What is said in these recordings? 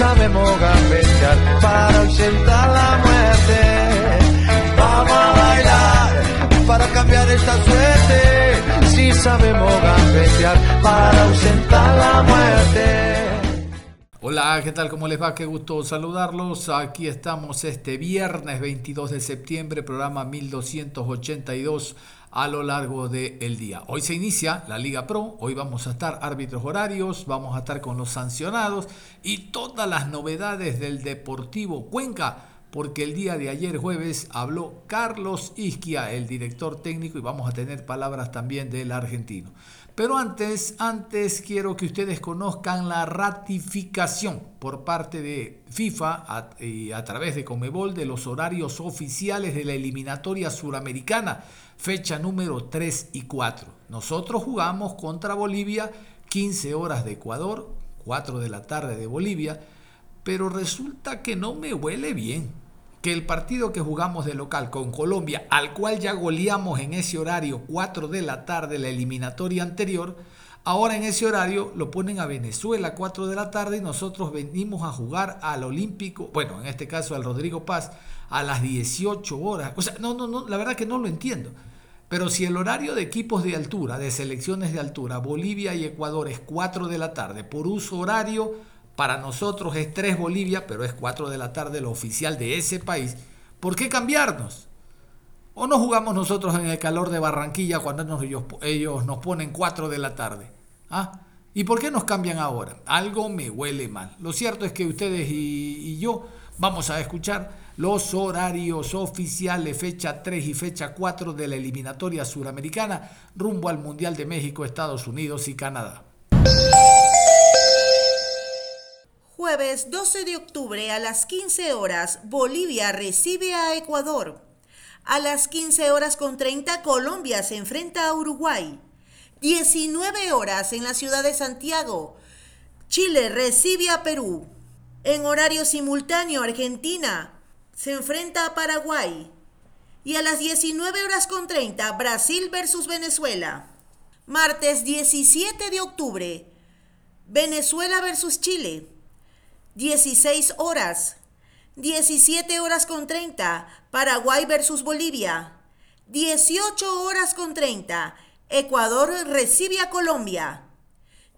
Sabemos gambetear para ausentar la muerte. Vamos a bailar para cambiar esta suerte. Si sabemos gambetear para ausentar la muerte. Hola, ¿qué tal? ¿Cómo les va? Qué gusto saludarlos. Aquí estamos este viernes 22 de septiembre, programa 1282 a lo largo del día. Hoy se inicia la Liga Pro, hoy vamos a estar árbitros horarios, vamos a estar con los sancionados y todas las novedades del Deportivo Cuenca, porque el día de ayer jueves habló Carlos Isquia, el director técnico, y vamos a tener palabras también del argentino. Pero antes, antes quiero que ustedes conozcan la ratificación por parte de FIFA y a través de Comebol de los horarios oficiales de la eliminatoria suramericana fecha número 3 y 4. Nosotros jugamos contra Bolivia, 15 horas de Ecuador, 4 de la tarde de Bolivia, pero resulta que no me huele bien. Que el partido que jugamos de local con Colombia, al cual ya goleamos en ese horario 4 de la tarde, la eliminatoria anterior, ahora en ese horario lo ponen a Venezuela 4 de la tarde y nosotros venimos a jugar al Olímpico, bueno, en este caso al Rodrigo Paz, a las 18 horas. O sea, no, no, no, la verdad que no lo entiendo. Pero si el horario de equipos de altura, de selecciones de altura, Bolivia y Ecuador es 4 de la tarde, por uso horario, para nosotros es 3 Bolivia, pero es 4 de la tarde lo oficial de ese país, ¿por qué cambiarnos? ¿O no jugamos nosotros en el calor de Barranquilla cuando ellos, nos ponen 4 de la tarde? ¿Ah? ¿Y por qué nos cambian ahora? Algo me huele mal. Lo cierto es que ustedes y yo vamos a escuchar los horarios oficiales, fecha 3 y fecha 4 de la eliminatoria suramericana rumbo al Mundial de México, Estados Unidos y Canadá. Jueves 12 de octubre a las 15 horas, Bolivia recibe a Ecuador. A las 15 horas con 30, Colombia se enfrenta a Uruguay. 19 horas en la ciudad de Santiago, Chile recibe a Perú. En horario simultáneo, Argentina se enfrenta a Paraguay. Y a las 19 horas con 30, Brasil versus Venezuela. Martes 17 de octubre, Venezuela versus Chile. 16 horas. 17 horas con 30, Paraguay versus Bolivia. 18 horas con 30, Ecuador recibe a Colombia.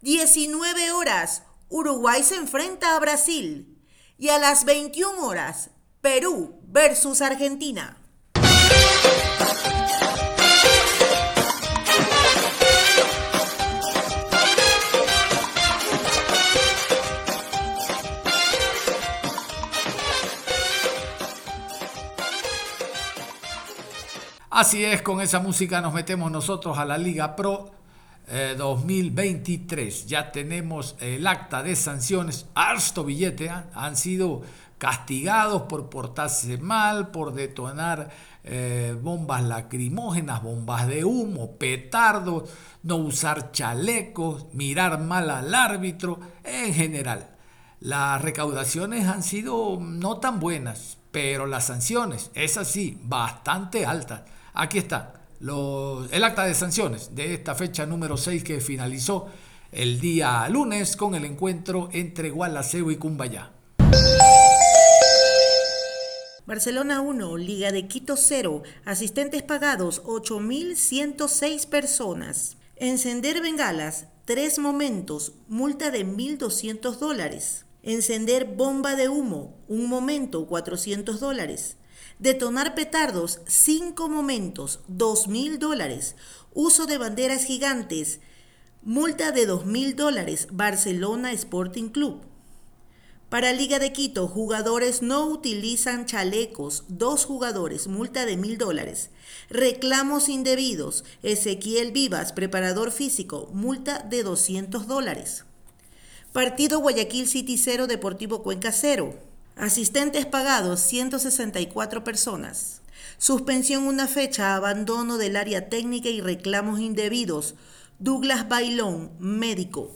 19 horas, Uruguay se enfrenta a Brasil. Y a las 21 horas, Perú versus Argentina. Así es, con esa música nos metemos nosotros a la Liga Pro 2023. Eh, ya tenemos el acta de sanciones, harto billete, ¿ah? han sido castigados por portarse mal, por detonar eh, bombas lacrimógenas, bombas de humo, petardos, no usar chalecos, mirar mal al árbitro, en general. Las recaudaciones han sido no tan buenas, pero las sanciones, es así, bastante altas. Aquí está el acta de sanciones de esta fecha número 6 que finalizó el día lunes con el encuentro entre Gualaceo y Cumbayá. Barcelona 1, Liga de Quito 0, asistentes pagados 8.106 personas. Encender bengalas, 3 momentos, multa de 1.200 dólares. Encender bomba de humo, un momento, 400 dólares. Detonar petardos, 5 momentos, 2 mil dólares. Uso de banderas gigantes, multa de 2 mil dólares. Barcelona Sporting Club. Para Liga de Quito, jugadores no utilizan chalecos. Dos jugadores, multa de mil dólares. Reclamos indebidos. Ezequiel Vivas, preparador físico, multa de 200 dólares. Partido Guayaquil City 0, Deportivo Cuenca 0. Asistentes pagados, 164 personas. Suspensión una fecha, abandono del área técnica y reclamos indebidos. Douglas Bailón, médico,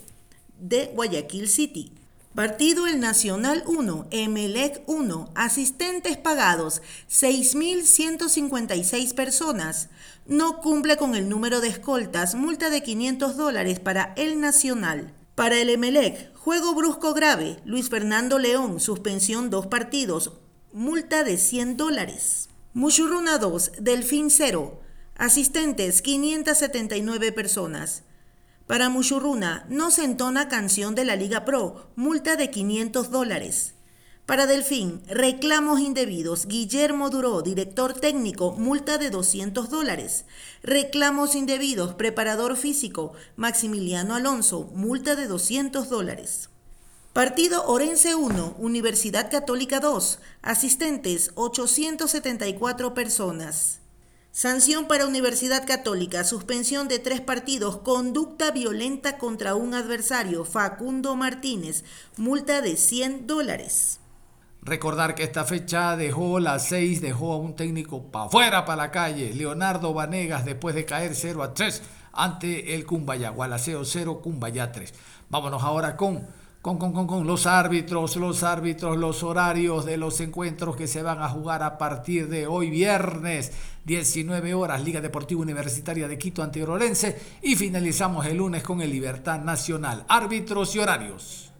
de Guayaquil City. Partido El Nacional 1, Emelec 1, asistentes pagados 6.156 personas. No cumple con el número de escoltas, multa de 500 dólares para El Nacional. Para el Emelec, juego brusco grave, Luis Fernando León, suspensión dos partidos, multa de 100 dólares. Muchurruna 2, Delfín 0, asistentes 579 personas. Para Mushuruna no se entona canción de la Liga Pro, multa de 500 dólares. Para Delfín, reclamos indebidos. Guillermo Duró, director técnico, multa de 200 dólares. Reclamos indebidos. Preparador físico, Maximiliano Alonso, multa de 200 dólares. Partido Orense 1, Universidad Católica 2, asistentes 874 personas. Sanción para Universidad Católica, suspensión de tres partidos, conducta violenta contra un adversario, Facundo Martínez, multa de 100 dólares. Recordar que esta fecha dejó las 6, dejó a un técnico para afuera, para la calle, Leonardo Vanegas, después de caer 0 a 3 ante el Cumbaya, Gualaceo 0, Cumbaya 3. Vámonos ahora con con, con, con, los árbitros, los árbitros, los horarios de los encuentros que se van a jugar a partir de hoy viernes, 19 horas, Liga Deportiva Universitaria de Quito ante Orense y finalizamos el lunes con el Libertad Nacional. Árbitros y horarios.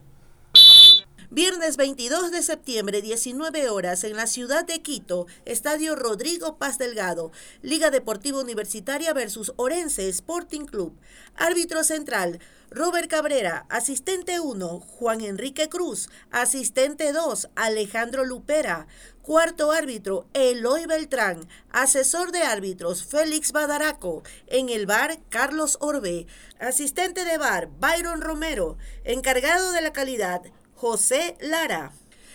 Viernes 22 de septiembre, 19 horas, en la ciudad de Quito, Estadio Rodrigo Paz Delgado, Liga Deportiva Universitaria versus Orense Sporting Club. Árbitro central, Robert Cabrera, asistente 1, Juan Enrique Cruz, asistente 2, Alejandro Lupera, cuarto árbitro, Eloy Beltrán, asesor de árbitros, Félix Badaraco, en el bar, Carlos Orbe, asistente de bar, Byron Romero, encargado de la calidad, José Lara.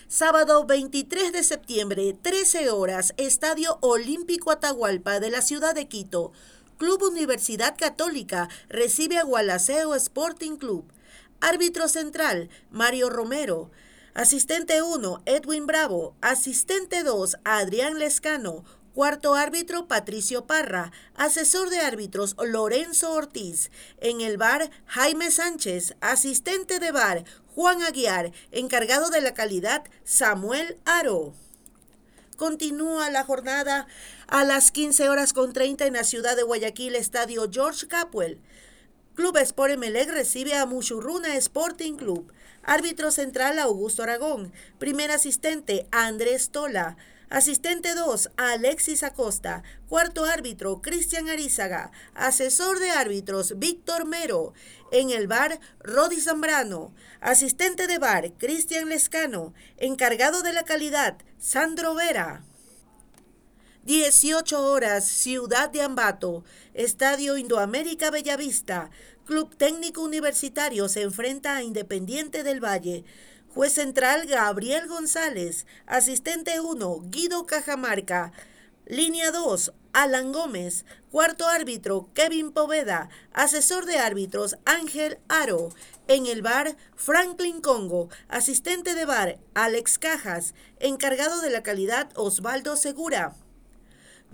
Sábado 23 de septiembre, 13 horas, Estadio Olímpico Atahualpa de la ciudad de Quito. Club Universidad Católica recibe a Gualaceo Sporting Club. Árbitro central, Mario Romero. Asistente 1, Edwin Bravo. Asistente 2, Adrián Lescano. Cuarto árbitro, Patricio Parra. Asesor de árbitros, Lorenzo Ortiz. En el bar, Jaime Sánchez. Asistente de bar, Juan Aguiar. Encargado de la calidad, Samuel Aro. Continúa la jornada a las 15 horas con 30 en la ciudad de Guayaquil, Estadio George Capwell. Club Sport Emelec recibe a Muchurruna Sporting Club. Árbitro central Augusto Aragón. Primer asistente Andrés Tola. Asistente 2, Alexis Acosta. Cuarto árbitro, Cristian Arizaga. Asesor de árbitros, Víctor Mero. En el bar, Rodi Zambrano. Asistente de bar, Cristian Lescano. Encargado de la calidad, Sandro Vera. 18 horas, Ciudad de Ambato. Estadio Indoamérica Bellavista. Club Técnico Universitario se enfrenta a Independiente del Valle. Juez central Gabriel González. Asistente 1 Guido Cajamarca. Línea 2 Alan Gómez. Cuarto árbitro Kevin Poveda. Asesor de árbitros Ángel Aro. En el bar Franklin Congo. Asistente de bar Alex Cajas. Encargado de la calidad Osvaldo Segura.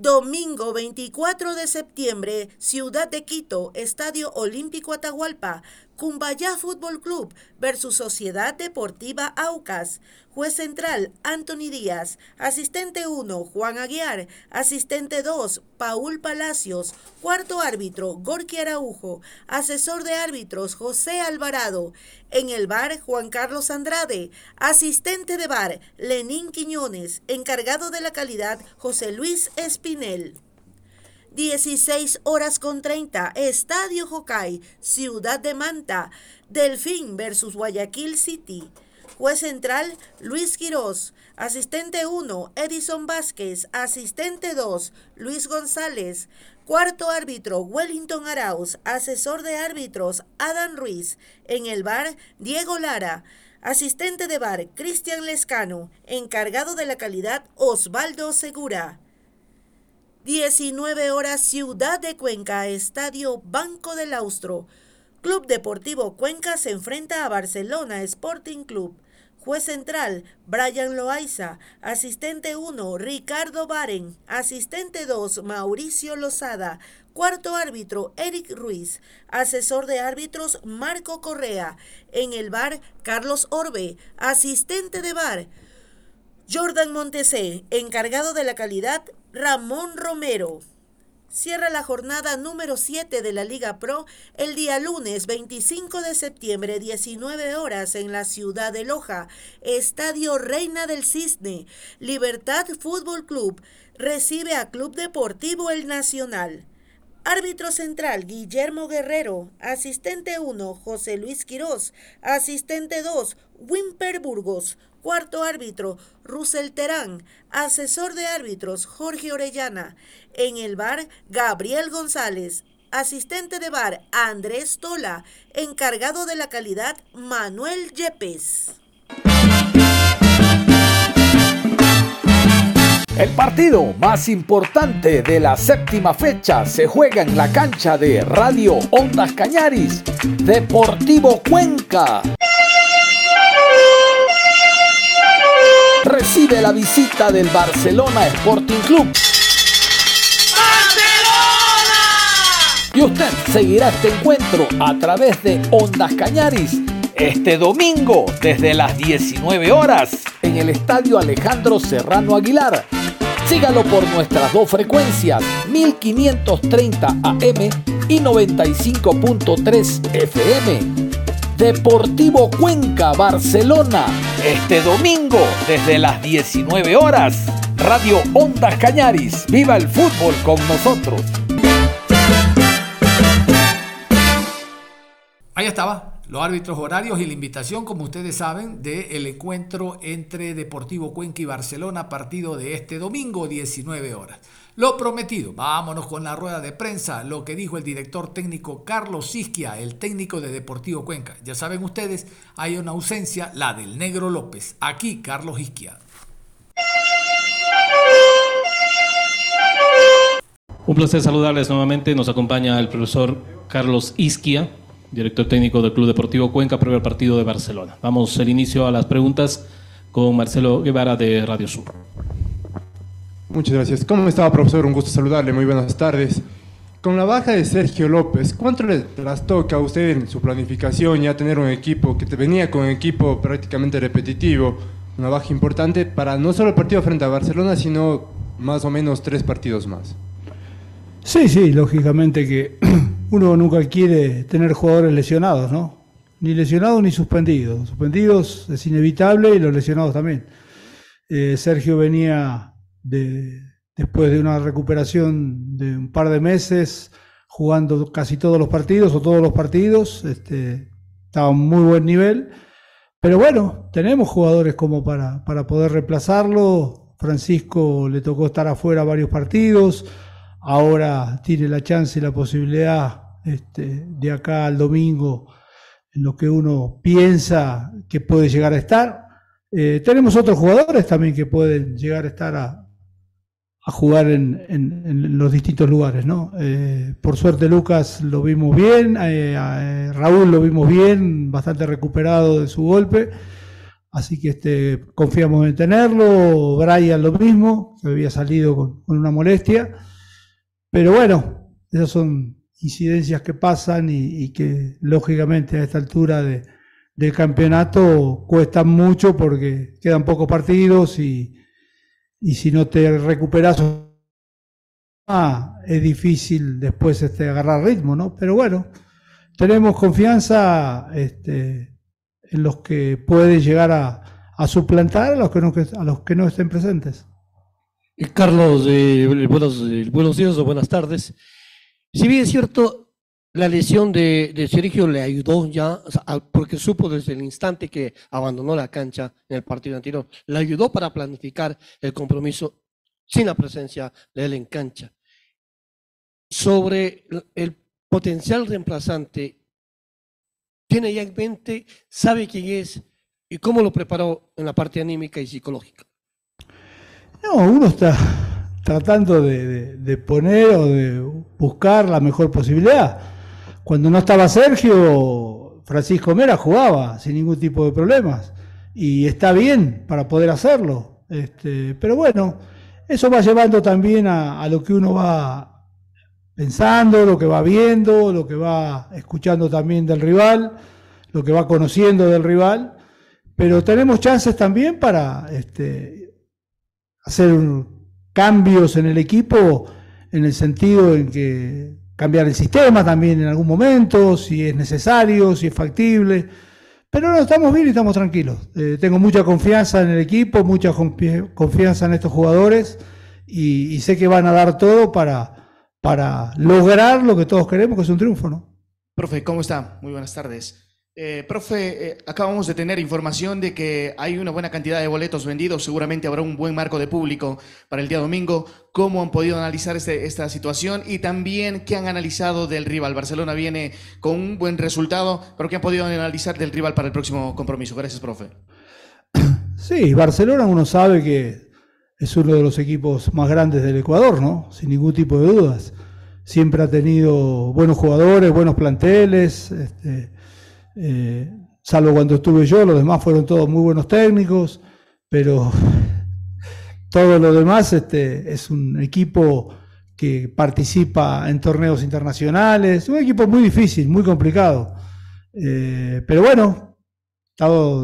Domingo 24 de septiembre, Ciudad de Quito, Estadio Olímpico Atahualpa, Cumbayá Fútbol Club versus Sociedad Deportiva Aucas. Juez central, Anthony Díaz. Asistente 1, Juan Aguiar. Asistente 2, Paul Palacios. Cuarto árbitro, Gorky Araujo. Asesor de árbitros, José Alvarado. En el bar, Juan Carlos Andrade. Asistente de bar, Lenín Quiñones. Encargado de la calidad, José Luis Espinel. 16 horas con 30, Estadio Jocay, Ciudad de Manta, Delfín versus Guayaquil City. Juez central, Luis Quirós. Asistente 1, Edison Vázquez. Asistente 2, Luis González. Cuarto árbitro, Wellington Arauz. Asesor de árbitros, Adam Ruiz. En el bar, Diego Lara. Asistente de bar, Cristian Lescano. Encargado de la calidad, Osvaldo Segura. 19 horas Ciudad de Cuenca, Estadio Banco del Austro. Club Deportivo Cuenca se enfrenta a Barcelona Sporting Club. Juez central, Brian Loaiza. Asistente 1, Ricardo Baren. Asistente 2, Mauricio Lozada. Cuarto árbitro, Eric Ruiz. Asesor de árbitros, Marco Correa. En el bar, Carlos Orbe. Asistente de bar, Jordan Montesé. Encargado de la calidad, Ramón Romero. Cierra la jornada número 7 de la Liga Pro el día lunes 25 de septiembre, 19 horas, en la ciudad de Loja. Estadio Reina del Cisne. Libertad Fútbol Club recibe a Club Deportivo El Nacional. Árbitro central, Guillermo Guerrero. Asistente 1, José Luis Quirós. Asistente 2, Wimper Burgos. Cuarto árbitro, Russell Terán. Asesor de árbitros, Jorge Orellana. En el bar, Gabriel González. Asistente de bar, Andrés Tola. Encargado de la calidad, Manuel Yepes. El partido más importante de la séptima fecha se juega en la cancha de Radio Ondas Cañaris, Deportivo Cuenca. Recibe la visita del Barcelona Sporting Club. ¡Barcelona! Y usted seguirá este encuentro a través de Ondas Cañaris este domingo desde las 19 horas en el Estadio Alejandro Serrano Aguilar Sígalo por nuestras dos frecuencias, 1530 AM y 95.3 FM. Deportivo Cuenca, Barcelona, este domingo desde las 19 horas. Radio Ondas Cañaris, viva el fútbol con nosotros. Ahí estaba, los árbitros horarios y la invitación, como ustedes saben, del encuentro entre Deportivo Cuenca y Barcelona, partido de este domingo, 19 horas. Lo prometido, vámonos con la rueda de prensa, lo que dijo el director técnico Carlos Isquia, el técnico de Deportivo Cuenca. Ya saben ustedes, hay una ausencia, la del Negro López. Aquí Carlos Isquia. Un placer saludarles nuevamente. Nos acompaña el profesor Carlos Isquia, director técnico del Club Deportivo Cuenca, previo al partido de Barcelona. Vamos el inicio a las preguntas con Marcelo Guevara de Radio Sur. Muchas gracias. ¿Cómo estaba, profesor? Un gusto saludarle. Muy buenas tardes. Con la baja de Sergio López, ¿cuánto le trastoca a usted en su planificación ya tener un equipo que venía con un equipo prácticamente repetitivo, una baja importante para no solo el partido frente a Barcelona, sino más o menos tres partidos más? Sí, sí, lógicamente que uno nunca quiere tener jugadores lesionados, ¿no? Ni lesionados ni suspendidos. Suspendidos es inevitable y los lesionados también. Eh, Sergio venía de, después de una recuperación de un par de meses, jugando casi todos los partidos o todos los partidos, este, estaba a un muy buen nivel. Pero bueno, tenemos jugadores como para, para poder reemplazarlo. Francisco le tocó estar afuera varios partidos ahora tiene la chance y la posibilidad este, de acá al domingo en lo que uno piensa que puede llegar a estar. Eh, tenemos otros jugadores también que pueden llegar a estar a, jugar en, los distintos lugares, ¿no? Eh, por suerte Lucas lo vimos bien, eh, Raúl lo vimos bien, bastante recuperado de su golpe, así que este, confiamos en tenerlo, Brian lo mismo, que había salido con una molestia. Pero bueno, esas son incidencias que pasan y, que lógicamente a esta altura de, del campeonato cuestan mucho porque quedan pocos partidos y, si no te recuperas es difícil después este, agarrar ritmo, ¿no? Pero bueno, tenemos confianza este, en los que pueden llegar a, suplantar a los que a los que no estén presentes. Carlos, eh, buenos, buenos días o buenas tardes. Si bien es cierto, la lesión de, Sergio le ayudó ya, porque supo desde el instante que abandonó la cancha en el partido anterior, le ayudó para planificar el compromiso sin la presencia de él en cancha. Sobre el potencial reemplazante, tiene ya en mente, sabe quién es y cómo lo preparó en la parte anímica y psicológica. No, uno está tratando de, poner o de buscar la mejor posibilidad. Cuando no estaba Sergio, Francisco Mera jugaba sin ningún tipo de problemas y está bien para poder hacerlo. Este, pero bueno, eso va llevando también a, lo que uno va pensando, lo que va viendo, lo que va escuchando también del rival, lo que va conociendo del rival. Pero tenemos chances también para este, hacer cambios en el equipo en el sentido en que cambiar el sistema también en algún momento, si es necesario, si es factible. Pero no, estamos bien y estamos tranquilos. Eh, tengo mucha confianza en el equipo, mucha confianza en estos jugadores y, sé que van a dar todo para, para lograr lo que todos queremos, que es un triunfo, ¿no? Profe, ¿cómo está? Muy buenas tardes. Eh, profe, eh, acabamos de tener información de que hay una buena cantidad de boletos vendidos, seguramente habrá un buen marco de público para el día domingo. ¿Cómo han podido analizar este, esta situación? Y también, ¿qué han analizado del rival? Barcelona viene con un buen resultado, pero ¿qué han podido analizar del rival para el próximo compromiso? Gracias, profe. Sí, Barcelona uno sabe que es uno de los equipos más grandes del Ecuador, ¿no? Sin ningún tipo de dudas. Siempre ha tenido buenos jugadores, buenos planteles. Este, eh, salvo cuando estuve yo, los demás fueron todos muy buenos técnicos, pero todo lo demás este, es un equipo que participa en torneos internacionales, un equipo muy difícil, muy complicado. Eh, pero bueno,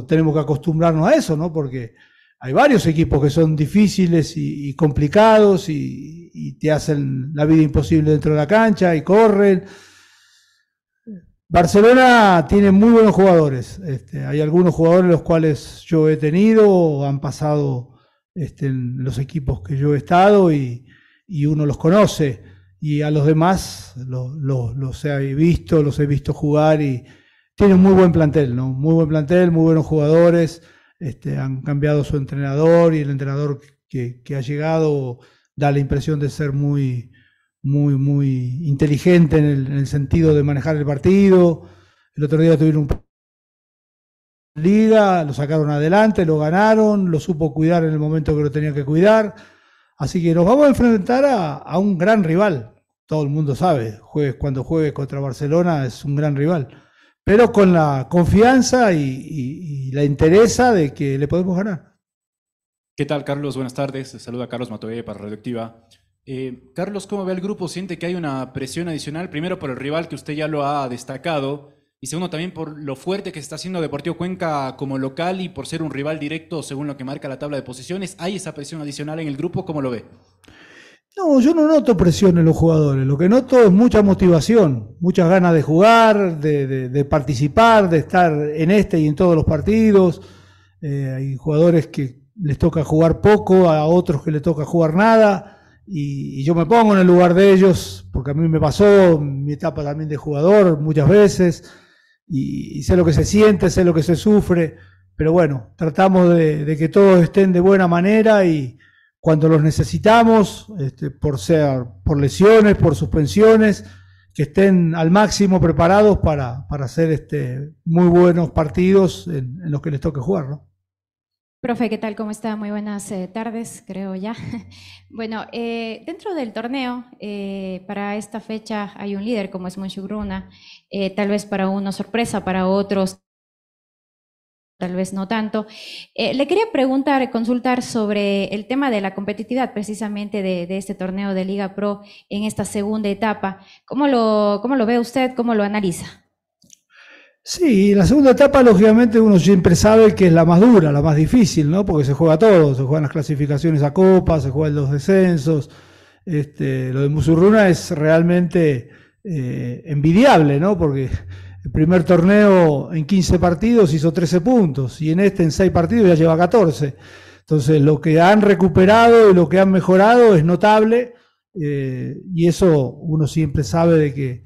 tenemos que acostumbrarnos a eso, ¿no? Porque hay varios equipos que son difíciles y, complicados y, y, te hacen la vida imposible dentro de la cancha y corren. Barcelona tiene muy buenos jugadores. Este, hay algunos jugadores los cuales yo he tenido, han pasado este, en los equipos que yo he estado y, uno los conoce. Y a los demás los he visto, los he visto jugar y tienen muy buen plantel, ¿no? Muy buen plantel, muy buenos jugadores. Este, han cambiado su entrenador y el entrenador que ha llegado da la impresión de ser muy, muy, muy inteligente en el, sentido de manejar el partido. El otro día tuvieron un liga, lo sacaron adelante, lo ganaron, lo supo cuidar en el momento que lo tenía que cuidar. Así que nos vamos a enfrentar a, un gran rival. Todo el mundo sabe, jueves, cuando juegue contra Barcelona es un gran rival. Pero con la confianza y, la interesa de que le podemos ganar. ¿Qué tal, Carlos? Buenas tardes. Saluda Carlos Matoye para Radioactiva. Eh, Carlos, ¿cómo ve el grupo? ¿Siente que hay una presión adicional? Primero por el rival que usted ya lo ha destacado y segundo también por lo fuerte que está haciendo Deportivo Cuenca como local y por ser un rival directo según lo que marca la tabla de posiciones. ¿Hay esa presión adicional en el grupo? ¿Cómo lo ve? No, yo no noto presión en los jugadores. Lo que noto es mucha motivación, muchas ganas de jugar, de, participar, de estar en este y en todos los partidos. Eh, hay jugadores que les toca jugar poco, a otros que les toca jugar nada y, yo me pongo en el lugar de ellos, porque a mí me pasó mi etapa también de jugador muchas veces, y, sé lo que se siente, sé lo que se sufre, pero bueno, tratamos de, que todos estén de buena manera y cuando los necesitamos, este, por ser, por lesiones, por suspensiones, que estén al máximo preparados para, para hacer este, muy buenos partidos en, en los que les toque jugar. ¿no? Profe, ¿qué tal? ¿Cómo está? Muy buenas eh, tardes, creo ya. bueno, eh, dentro del torneo, eh, para esta fecha hay un líder como es Monchugruna, tal vez para unos sorpresa, para otros tal vez no tanto. le quería preguntar, consultar sobre el tema de la competitividad precisamente de, de, este torneo de Liga Pro en esta segunda etapa. ¿Cómo lo, cómo lo ve usted? ¿Cómo lo analiza? Sí, la segunda etapa, lógicamente, uno siempre sabe que es la más dura, la más difícil, ¿no? Porque se juega todo, se juegan las clasificaciones a Copa, se juegan los descensos. Este, lo de Musurruna es realmente eh, envidiable, ¿no? Porque el primer torneo en 15 partidos hizo 13 puntos y en este en 6 partidos ya lleva 14. Entonces, lo que han recuperado y lo que han mejorado es notable eh, y eso uno siempre sabe de que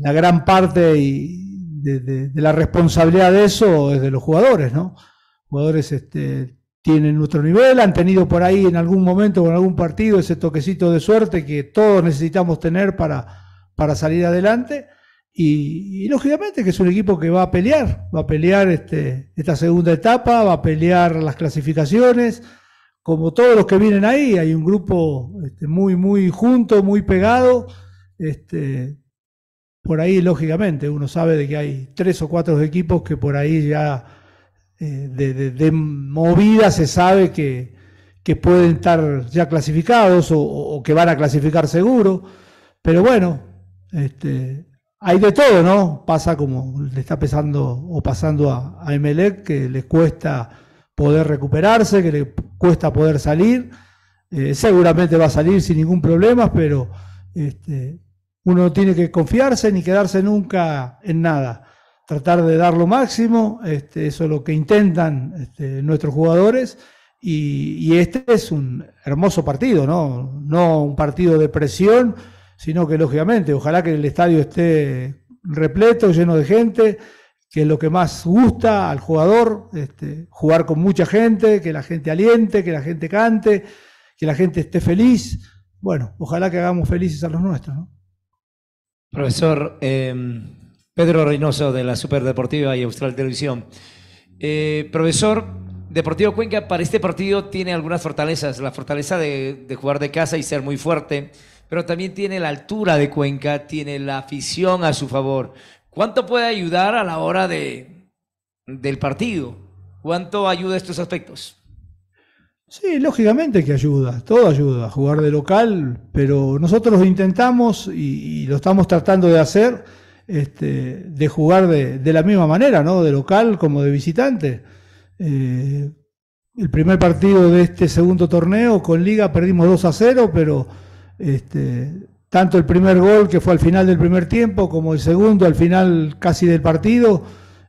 la gran parte de, la responsabilidad de eso es de los jugadores, ¿no? Jugadores este, tienen otro nivel, han tenido por ahí en algún momento en algún partido ese toquecito de suerte que todos necesitamos tener para, para salir adelante. Y, lógicamente que es un equipo que va a pelear, va a pelear este, esta segunda etapa, va a pelear las clasificaciones, como todos los que vienen ahí, hay un grupo este, muy, muy junto, muy pegado. Este, por ahí, lógicamente, uno sabe de que hay tres o cuatro equipos que por ahí ya eh, de, movida se sabe que, pueden estar ya clasificados o, que van a clasificar seguro. Pero bueno, este, hay de todo, ¿no? Pasa como le está pesando o pasando a, a Emelec, que les cuesta poder recuperarse, que le cuesta poder salir. Eh, seguramente va a salir sin ningún problema, pero este, uno no tiene que confiarse ni quedarse nunca en nada. Tratar de dar lo máximo, este, eso es lo que intentan este, nuestros jugadores. Y, este es un hermoso partido, ¿no? No un partido de presión, sino que lógicamente, ojalá que el estadio esté repleto, lleno de gente, que es lo que más gusta al jugador, este, jugar con mucha gente, que la gente aliente, que la gente cante, que la gente esté feliz. Bueno, ojalá que hagamos felices a los nuestros. Profesor em, Pedro Reynoso de la Superdeportiva y Austral Televisión. Eh, profesor, Deportivo Cuenca para este partido tiene algunas fortalezas. La fortaleza de jugar de casa y ser muy fuerte pero también tiene la altura de Cuenca, tiene la afición a su favor. ¿Cuánto puede ayudar a la hora de, del partido? ¿Cuánto ayuda estos aspectos? Sí, lógicamente que ayuda, todo ayuda, jugar de local, pero nosotros intentamos y, lo estamos tratando de hacer, este, de jugar de, la misma manera, ¿no? De local como de visitante. Eh, el primer partido de este segundo torneo con Liga perdimos 2 a 0, pero este, tanto el primer gol, que fue al final del primer tiempo, como el segundo, al final casi del partido,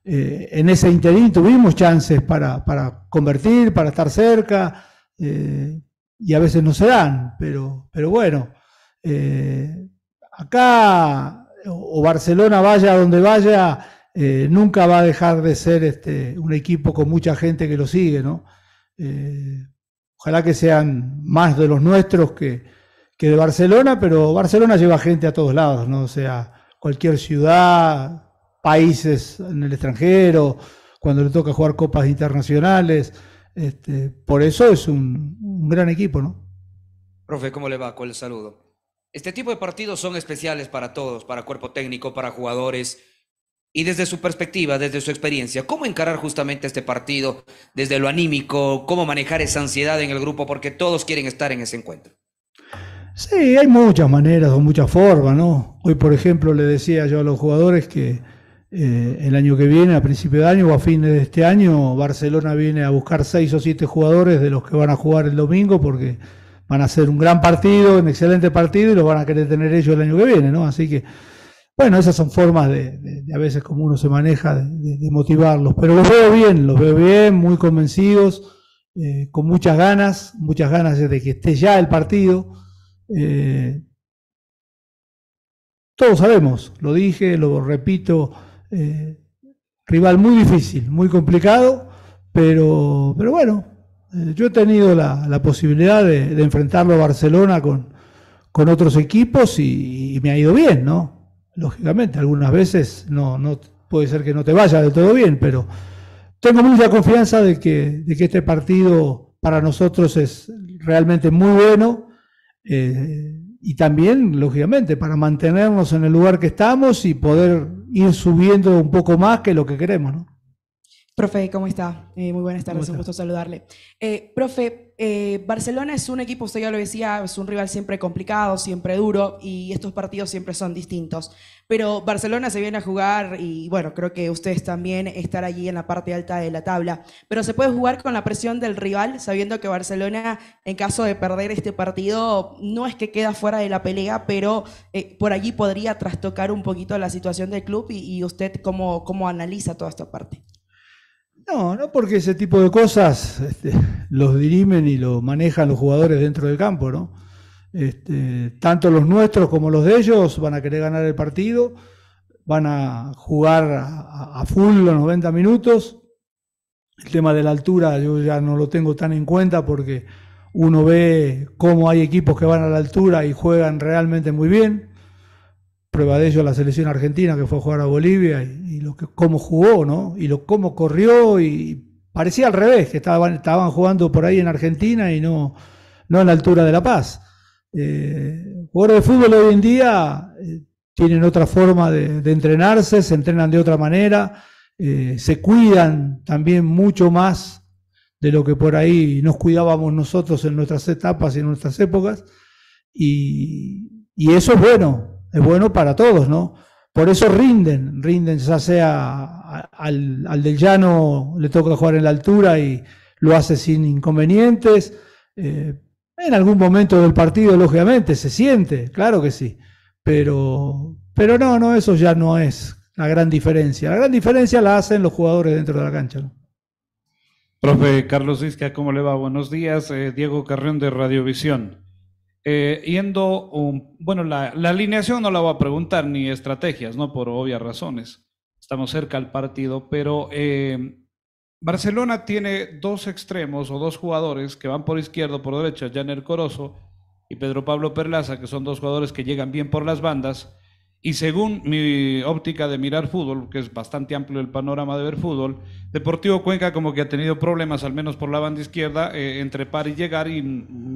eh, en ese interín tuvimos chances para, convertir, para estar cerca, eh, y a veces no se dan, pero, pero bueno, eh, acá o Barcelona vaya donde vaya, nunca va a dejar de ser este, un equipo con mucha gente que lo sigue, ¿no? ojalá que sean más de los nuestros que, que de Barcelona, pero Barcelona lleva gente a todos lados, ¿no? O sea, cualquier ciudad, países en el extranjero, cuando le toca jugar copas internacionales. Este, por eso es un, un gran equipo, ¿no? Profe, ¿cómo le va? Con el saludo. Este tipo de partidos son especiales para todos, para cuerpo técnico, para jugadores. Y desde su perspectiva, desde su experiencia, ¿cómo encarar justamente este partido desde lo anímico? ¿Cómo manejar esa ansiedad en el grupo? Porque todos quieren estar en ese encuentro. Sí, hay muchas maneras o muchas formas, ¿no? Hoy, por ejemplo, le decía yo a los jugadores que eh, el año que viene, a principio de año o a fines de este año, Barcelona viene a buscar seis o siete jugadores de los que van a jugar el domingo porque van a hacer un gran partido, un excelente partido y los van a querer tener ellos el año que viene, ¿no? Así que, bueno, esas son formas de, a veces como uno se maneja de, motivarlos, pero los veo bien, los veo bien, muy convencidos, eh, con muchas ganas, muchas ganas de que esté ya el partido. Eh, todos sabemos, lo dije, lo repito, eh, rival muy difícil, muy complicado, pero, pero bueno, eh, yo he tenido la, posibilidad de, enfrentarlo a Barcelona con, con otros equipos y, me ha ido bien, ¿no? Lógicamente, algunas veces no, no puede ser que no te vaya del todo bien, pero tengo mucha confianza de que, de que este partido para nosotros es realmente muy bueno eh, y también, lógicamente, para mantenernos en el lugar que estamos y poder ir subiendo un poco más que lo que queremos, ¿no? Profe, ¿cómo está? Eh, muy buenas tardes, un gusto saludarle. Eh, profe, eh, Barcelona es un equipo, usted ya lo decía, es un rival siempre complicado, siempre duro, y estos partidos siempre son distintos. Pero Barcelona se viene a jugar, y bueno, creo que ustedes también estar allí en la parte alta de la tabla. Pero se puede jugar con la presión del rival, sabiendo que Barcelona, en caso de perder este partido, no es que queda fuera de la pelea, pero por allí podría trastocar un poquito la situación del club, y, usted cómo, cómo analiza toda esta parte. No, no porque ese tipo de cosas este, los dirimen y lo manejan los jugadores dentro del campo, ¿no? Este, tanto los nuestros como los de ellos van a querer ganar el partido, van a jugar a, a full los 90 minutos. El tema de la altura yo ya no lo tengo tan en cuenta porque uno ve cómo hay equipos que van a la altura y juegan realmente muy bien. Prueba de ello la selección argentina que fue a jugar a Bolivia y, lo que, cómo jugó, ¿no? Y lo, cómo corrió y parecía al revés, que estaban, estaban jugando por ahí en Argentina y no, no en la altura de La Paz. Eh, jugadores de fútbol hoy en día eh, tienen otra forma de, entrenarse, se entrenan de otra manera, eh, se cuidan también mucho más de lo que por ahí nos cuidábamos nosotros en nuestras etapas y en nuestras épocas. Y, eso es bueno, es bueno para todos, ¿no? Por eso rinden, rinden, ya sea al, del llano le toca jugar en la altura y lo hace sin inconvenientes. Eh, en algún momento del partido, lógicamente, se siente, claro que sí. Pero, pero no, no, eso ya no es la gran diferencia. La gran diferencia la hacen los jugadores dentro de la cancha. ¿no? Profe Carlos Isca, ¿cómo le va? Buenos días. Eh, Diego Carrión de Radiovisión. Eh, yendo, bueno, la, alineación no la voy a preguntar, ni estrategias, ¿no? Por obvias razones. Estamos cerca al partido, pero eh, Barcelona tiene dos extremos o dos jugadores que van por izquierdo, por derecha, Janer Corozo y Pedro Pablo Perlaza, que son dos jugadores que llegan bien por las bandas y según mi óptica de mirar fútbol, que es bastante amplio el panorama de ver fútbol, Deportivo Cuenca como que ha tenido problemas, al menos por la banda izquierda, eh, entre par y llegar, y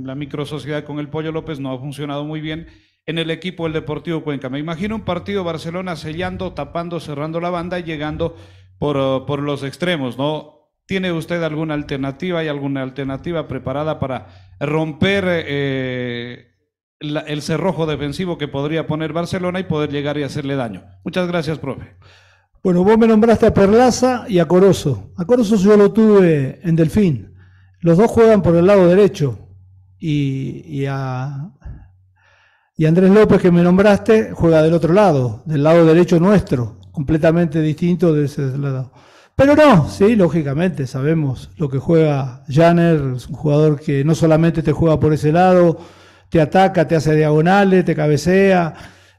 la microsociedad con el Pollo López no ha funcionado muy bien en el equipo del Deportivo Cuenca. Me imagino un partido Barcelona sellando, tapando, cerrando la banda y llegando por, uh, por los extremos, ¿no? ¿Tiene usted alguna alternativa? ¿Hay alguna alternativa preparada para romper eh, el cerrojo defensivo que podría poner Barcelona y poder llegar y hacerle daño. Muchas gracias, profe. Bueno, vos me nombraste a Perlaza y a Corozo. A Corozo yo lo tuve en Delfín. Los dos juegan por el lado derecho. Y, a, y Andrés López, que me nombraste, juega del otro lado, del lado derecho nuestro, completamente distinto de ese lado. Pero no, sí, lógicamente, sabemos lo que juega Janer, es un jugador que no solamente te juega por ese lado, te ataca, te hace diagonales, te cabecea.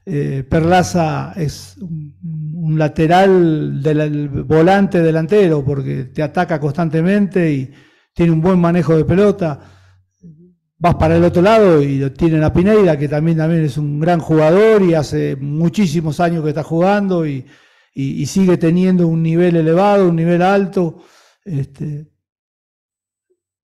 Eh, Perlaza es un, lateral del volante delantero porque te ataca constantemente y tiene un buen manejo de pelota. Vas para el otro lado y tienen a Pineida, que también, también es un gran jugador y hace muchísimos años que está jugando y, sigue teniendo un nivel elevado, un nivel alto. Este,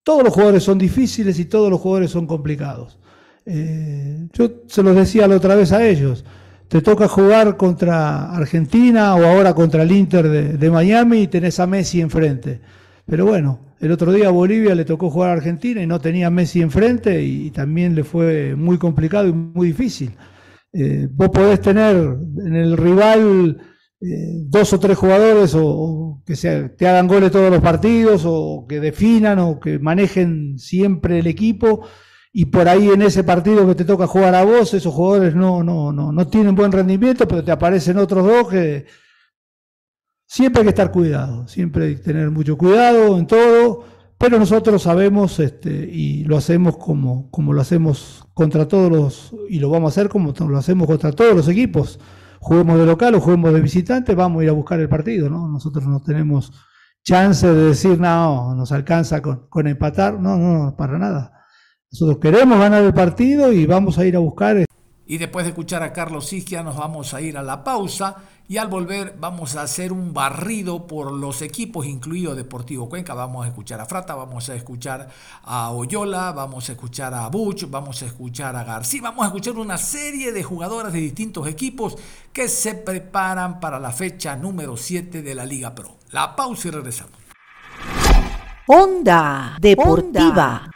todos los jugadores son difíciles y todos los jugadores son complicados. Eh, yo se los decía la otra vez a ellos, te toca jugar contra Argentina o ahora contra el Inter de, Miami y tenés a Messi enfrente. Pero bueno, el otro día a Bolivia le tocó jugar a Argentina y no tenía a Messi enfrente y, también le fue muy complicado y muy difícil. Eh, vos podés tener en el rival eh, dos o tres jugadores o, que te hagan goles todos los partidos o que definan o que manejen siempre el equipo y por ahí en ese partido que te toca jugar a vos, esos jugadores no, no, no, no tienen buen rendimiento, pero te aparecen otros dos que siempre hay que estar cuidado, siempre hay que tener mucho cuidado en todo, pero nosotros sabemos este, y lo hacemos como, como lo hacemos contra todos los, y lo vamos a hacer como lo hacemos contra todos los equipos. Juguemos de local o juguemos de visitante, vamos a ir a buscar el partido, ¿no? Nosotros no tenemos chance de decir, no, nos alcanza con, con empatar, no, no, para nada. Nosotros queremos ganar el partido y vamos a ir a buscar. Y después de escuchar a Carlos Isquia nos vamos a ir a la pausa y al volver vamos a hacer un barrido por los equipos, incluido Deportivo Cuenca. Vamos a escuchar a Frata, vamos a escuchar a Oyola, vamos a escuchar a Buch, vamos a escuchar a García, vamos a escuchar una serie de jugadoras de distintos equipos que se preparan para la fecha número 7 de la Liga Pro. La pausa y regresamos. Onda Deportiva.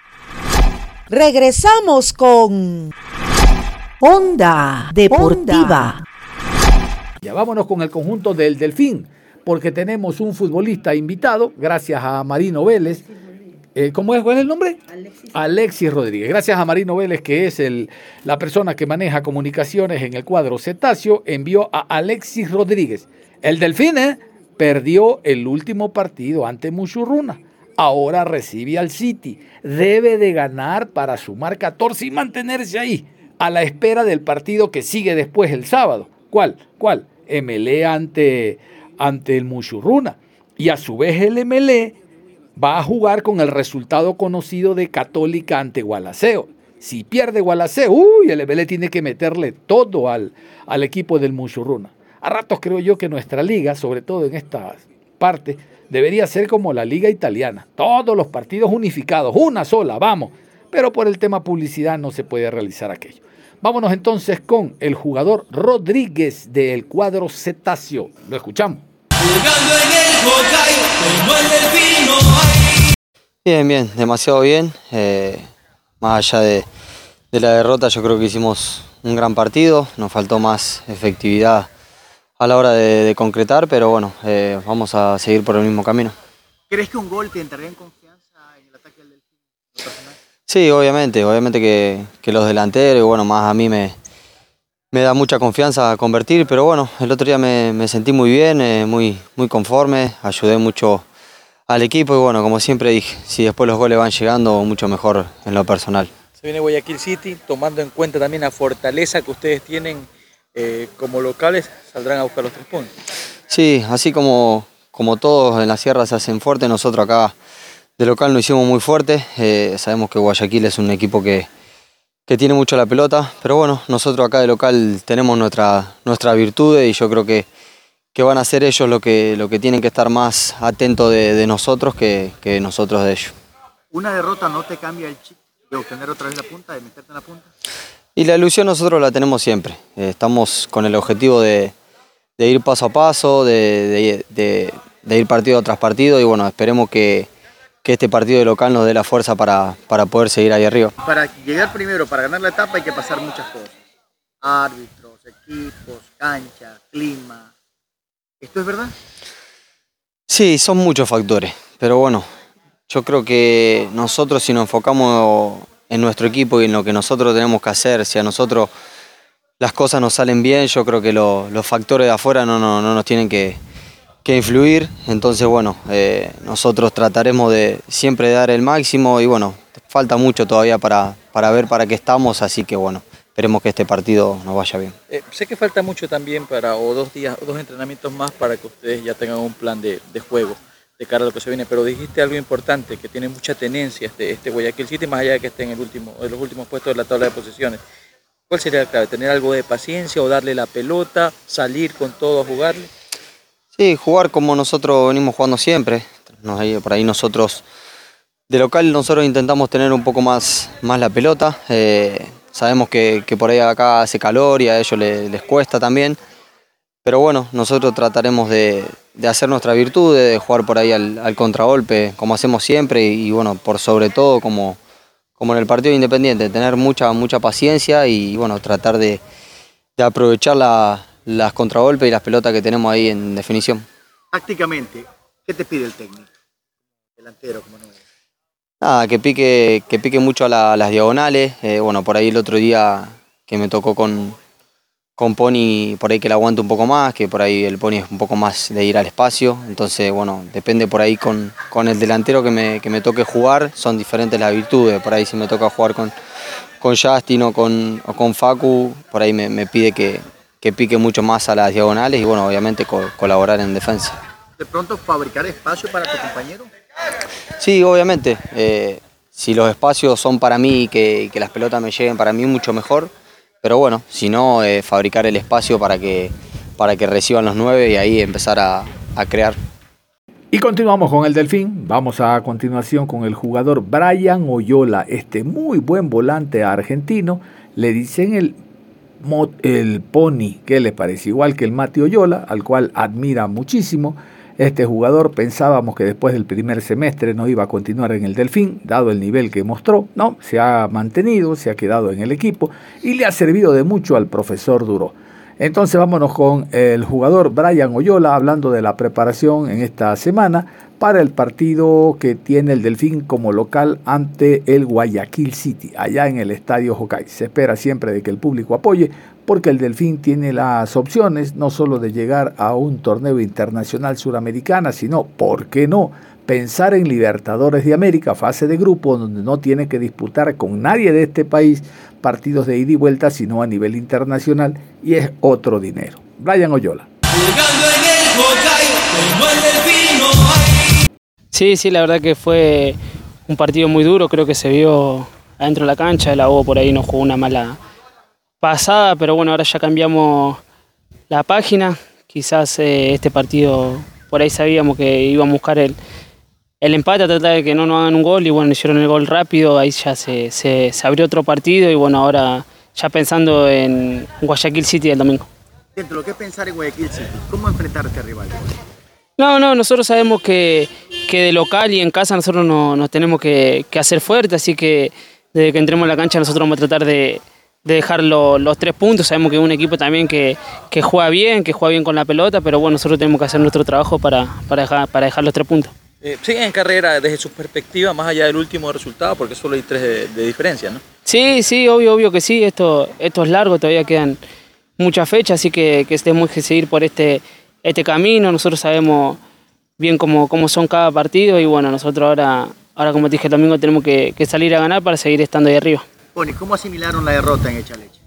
Regresamos con Onda Deportiva. Ya vámonos con el conjunto del Delfín, porque tenemos un futbolista invitado, gracias a Marino Vélez. Eh, ¿Cómo es? ¿Cuál es el nombre? Alexis. Rodríguez. Gracias a Marino Vélez, que es el, la persona que maneja comunicaciones en el cuadro Cetáceo, envió a Alexis Rodríguez. El Delfín ¿eh? perdió el último partido ante Muchurruna. ahora recibe al City. Debe de ganar para sumar 14 y mantenerse ahí, a la espera del partido que sigue después el sábado. ¿Cuál? ¿Cuál? MLE ante, ante el Muchurruna. Y a su vez el MLE va a jugar con el resultado conocido de Católica ante Gualaceo. Si pierde Gualaceo, uy, el MLE tiene que meterle todo al, al equipo del Muchurruna. A ratos creo yo que nuestra liga, sobre todo en esta parte, debería ser como la liga italiana. Todos los partidos unificados, una sola, vamos. Pero por el tema publicidad no se puede realizar aquello. Vámonos entonces con el jugador Rodríguez del cuadro Cetáceo. Lo escuchamos. Bien, bien, demasiado bien. Eh, más allá de, de la derrota, yo creo que hicimos un gran partido. Nos faltó más efectividad a la hora de, concretar, pero bueno, eh, vamos a seguir por el mismo camino. ¿Crees que un gol te entraría en confianza en el ataque del Delfín? Sí, obviamente, obviamente que, los delanteros, bueno, más a mí me, me da mucha confianza convertir, pero bueno, el otro día me, sentí muy bien, eh, muy, muy conforme, ayudé mucho al equipo y bueno, como siempre dije, si después los goles van llegando, mucho mejor en lo personal. Se viene Guayaquil City, tomando en cuenta también la fortaleza que ustedes tienen eh, como locales saldrán a buscar los tres puntos. Sí, así como, como todos en la sierra se hacen fuertes, nosotros acá de local nos hicimos muy fuerte. Eh, sabemos que Guayaquil es un equipo que, que, tiene mucho la pelota, pero bueno, nosotros acá de local tenemos nuestra, nuestra virtud y yo creo que, que van a ser ellos lo que, lo que tienen que estar más atentos de, nosotros que, que, nosotros de ellos. ¿Una derrota no te cambia el chip de obtener otra vez la punta, de meterte en la punta? Y la ilusión nosotros la tenemos siempre. Eh, estamos con el objetivo de, ir paso a paso, de, ir partido tras partido y bueno, esperemos que, este partido de local nos dé la fuerza para, poder seguir ahí arriba. Para llegar primero, para ganar la etapa hay que pasar muchas cosas. Árbitros, equipos, cancha, clima. ¿Esto es verdad? Sí, son muchos factores, pero bueno, yo creo que nosotros si nos enfocamos en nuestro equipo y en lo que nosotros tenemos que hacer. Si a nosotros las cosas nos salen bien, yo creo que los factores de afuera no, no, nos tienen que, influir. Entonces, bueno, eh, nosotros trataremos de siempre dar el máximo y bueno, falta mucho todavía para, para ver para qué estamos, así que bueno, esperemos que este partido nos vaya bien. Eh, sé que falta mucho también para, o dos días, dos entrenamientos más para que ustedes ya tengan un plan de, de juego de cara a lo que se viene, pero dijiste algo importante, que tiene mucha tenencia este, este Guayaquil City, más allá de que esté en, el último, en los últimos puestos de la tabla de posiciones. ¿Cuál sería la clave? ¿Tener algo de paciencia o darle la pelota, salir con todo a jugarle? Sí, jugar como nosotros venimos jugando siempre. Por ahí nosotros, de local, nosotros intentamos tener un poco más, más la pelota. Eh, sabemos que, por ahí acá hace calor y a ellos les, les cuesta también. Pero bueno, nosotros trataremos de, hacer nuestra virtud, de jugar por ahí al, contragolpe, como hacemos siempre, y, bueno, por sobre todo como, como en el partido independiente, tener mucha, mucha paciencia y bueno, tratar de, aprovechar las contragolpes y las pelotas que tenemos ahí en definición. Tácticamente, ¿qué te pide el técnico? Delantero, como no Nada, que pique, que pique mucho a, las diagonales. Eh, bueno, por ahí el otro día que me tocó con, con Pony por ahí que la aguante un poco más, que por ahí el Pony es un poco más de ir al espacio, entonces bueno, depende por ahí con, con el delantero que me, que me, toque jugar, son diferentes las virtudes, por ahí si me toca jugar con, con Justin o con, o con Facu, por ahí me, pide que, que, pique mucho más a las diagonales y bueno, obviamente colaborar en defensa. ¿De pronto fabricar espacio para tu compañero? Sí, obviamente. Eh, si los espacios son para mí y que, que las pelotas me lleguen para mí, mucho mejor pero bueno, si no, eh, fabricar el espacio para que, para que reciban los nueve y ahí empezar a, crear. Y continuamos con el Delfín. Vamos a continuación con el jugador Brian Oyola, este muy buen volante argentino. Le dicen el, el Pony, que le parece igual que el Mati Oyola, al cual admira muchísimo. Este jugador pensábamos que después del primer semestre no iba a continuar en el Delfín, dado el nivel que mostró, no, se ha mantenido, se ha quedado en el equipo y le ha servido de mucho al profesor Duro. Entonces vámonos con el jugador Brian Oyola hablando de la preparación en esta semana para el partido que tiene el Delfín como local ante el Guayaquil City, allá en el Estadio Hokkaido. Se espera siempre de que el público apoye porque el Delfín tiene las opciones no solo de llegar a un torneo internacional suramericana, sino, ¿por qué no?, pensar en Libertadores de América, fase de grupo, donde no tiene que disputar con nadie de este país partidos de ida y vuelta, sino a nivel internacional, y es otro dinero. Brian Oyola. Sí, sí, la verdad que fue un partido muy duro, creo que se vio adentro de la cancha, el AO por ahí nos jugó una mala pasada, pero bueno, ahora ya cambiamos la página, quizás eh, este partido por ahí sabíamos que íbamos a buscar el, el empate, a tratar de que no nos hagan un gol y bueno, hicieron el gol rápido, ahí ya se, se, abrió otro partido y bueno, ahora ya pensando en Guayaquil City el domingo. Dentro, ¿qué pensar en Guayaquil City? ¿Cómo enfrentar a este rival? No, no, nosotros sabemos que, que de local y en casa nosotros nos tenemos que, que, hacer fuerte, así que desde que entremos en la cancha nosotros vamos a tratar de, de dejar los tres puntos. Sabemos que es un equipo también que, que, juega bien, que juega bien con la pelota, pero bueno, nosotros tenemos que hacer nuestro trabajo para, para, dejar, para dejar los tres puntos. Eh, ¿Siguen en carrera desde su perspectiva, más allá del último resultado? Porque solo hay tres de, diferencia, ¿no? Sí, sí, obvio, obvio que sí. Esto, esto es largo, todavía quedan muchas fechas, así que, que tenemos que seguir por este, este camino. Nosotros sabemos bien cómo, cómo son cada partido y bueno, nosotros ahora, ahora como te dije el domingo, tenemos que, que salir a ganar para seguir estando ahí arriba. Pony, ¿cómo asimilaron la derrota en Echaleche?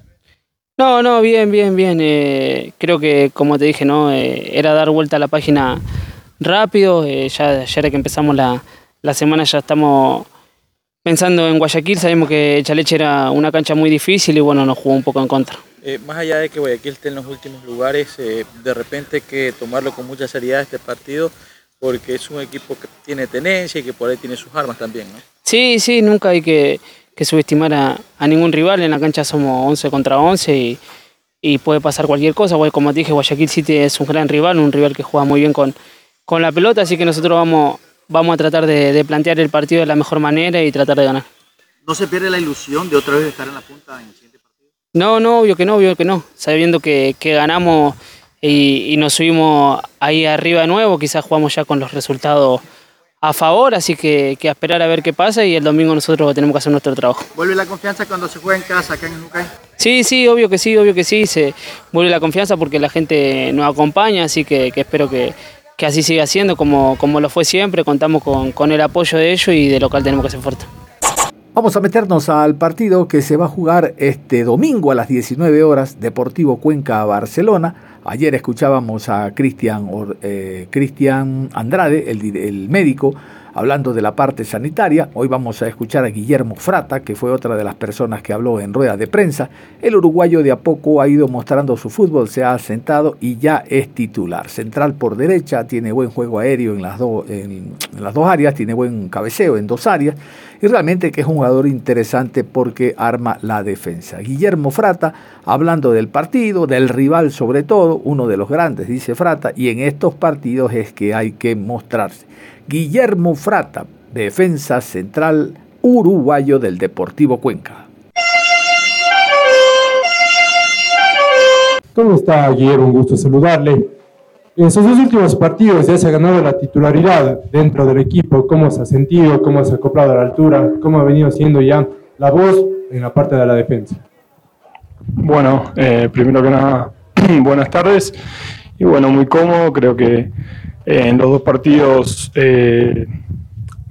No, no, bien, bien, bien. Eh, creo que, como te dije, no eh, era dar vuelta a la página rápido. Eh, ya ayer que empezamos la, la, semana ya estamos pensando en Guayaquil. Sabemos que Echaleche era una cancha muy difícil y bueno, nos jugó un poco en contra. más allá de que Guayaquil esté en los últimos lugares, de repente hay que tomarlo con mucha seriedad este partido porque es un equipo que tiene tenencia y que por ahí tiene sus armas también, ¿no? Sí, sí, nunca hay que que subestimar a, a, ningún rival. En la cancha somos 11 contra 11 y, y puede pasar cualquier cosa. Como te dije, Guayaquil City es un gran rival, un rival que juega muy bien con, con la pelota, así que nosotros vamos, vamos a tratar de, de, plantear el partido de la mejor manera y tratar de ganar. ¿No se pierde la ilusión de otra vez estar en la punta en el siguiente partido? No, no, obvio que no, obvio que no. Sabiendo que, que ganamos y, y, nos subimos ahí arriba de nuevo, quizás jugamos ya con los resultados a favor, así que, que, a esperar a ver qué pasa y el domingo nosotros tenemos que hacer nuestro trabajo. ¿Vuelve la confianza cuando se juega en casa acá en Uruguay? Sí, sí, obvio que sí, obvio que sí, se vuelve la confianza porque la gente nos acompaña, así que, que espero que, que, así siga siendo como, como lo fue siempre, contamos con, con el apoyo de ellos y de local tenemos que ser fuerte. Vamos a meternos al partido que se va a jugar este domingo a las 19 horas, Deportivo Cuenca Barcelona. Ayer escuchábamos a Cristian eh, Andrade, el, el médico, hablando de la parte sanitaria. Hoy vamos a escuchar a Guillermo Frata, que fue otra de las personas que habló en rueda de prensa. El uruguayo de a poco ha ido mostrando su fútbol, se ha asentado y ya es titular. Central por derecha, tiene buen juego aéreo en las, en, en las dos áreas, tiene buen cabeceo en dos áreas y realmente que es un jugador interesante porque arma la defensa. Guillermo Frata, hablando del partido, del rival sobre todo, uno de los grandes, dice Frata, y en estos partidos es que hay que mostrarse. Guillermo Frata, defensa central uruguayo del Deportivo Cuenca. ¿Cómo está Guillermo? Un gusto saludarle. En sus dos últimos partidos ya se ha ganado la titularidad dentro del equipo. ¿Cómo se ha sentido? ¿Cómo se ha acoplado a la altura? ¿Cómo ha venido siendo ya la voz en la parte de la defensa? Bueno, eh, primero que nada, buenas tardes. Y bueno, muy cómodo. Creo que en los dos partidos eh,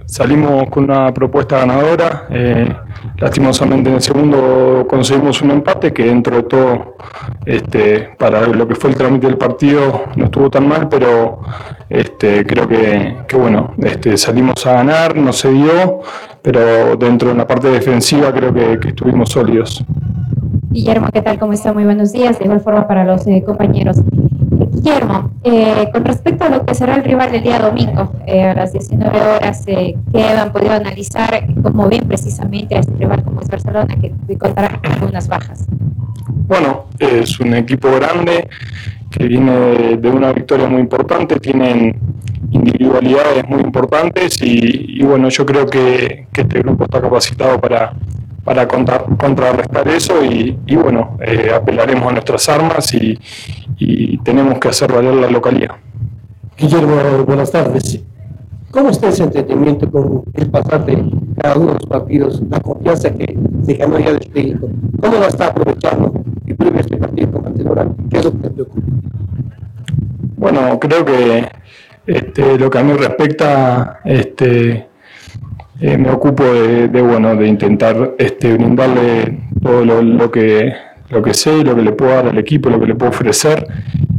salimos con una propuesta ganadora. Eh, lastimosamente en el segundo conseguimos un empate que dentro de todo, este, para lo que fue el trámite del partido, no estuvo tan mal, pero este, creo que, que bueno, este, salimos a ganar, no se dio, pero dentro de la parte defensiva creo que, que estuvimos sólidos. Guillermo, ¿qué tal? ¿Cómo está? Muy buenos días. De igual forma para los eh, compañeros. Guillermo, eh, con respecto a lo que será el rival del día domingo, eh, a las 19 horas, eh, ¿qué han podido analizar? ¿Cómo ven precisamente a este rival como es Barcelona, que contará con unas bajas? Bueno, es un equipo grande que viene de una victoria muy importante, tienen individualidades muy importantes y, y bueno, yo creo que este grupo está capacitado para para contra, contrarrestar eso y, y bueno, eh, apelaremos a nuestras armas y, y, tenemos que hacer valer la localidad. Guillermo, buenas tardes. ¿Cómo está ese entendimiento con el pasar de cada uno de los partidos, la confianza que se ganó ya del técnico? ¿Cómo va a estar aprovechando y previo este partido con Barcelona? ¿Qué es lo que te preocupa? Bueno, creo que este, lo que a mí respecta, este, eh, me ocupo de, bueno, de intentar este, brindarle todo lo, que, lo que sé, lo que le puedo dar al equipo, lo que le puedo ofrecer.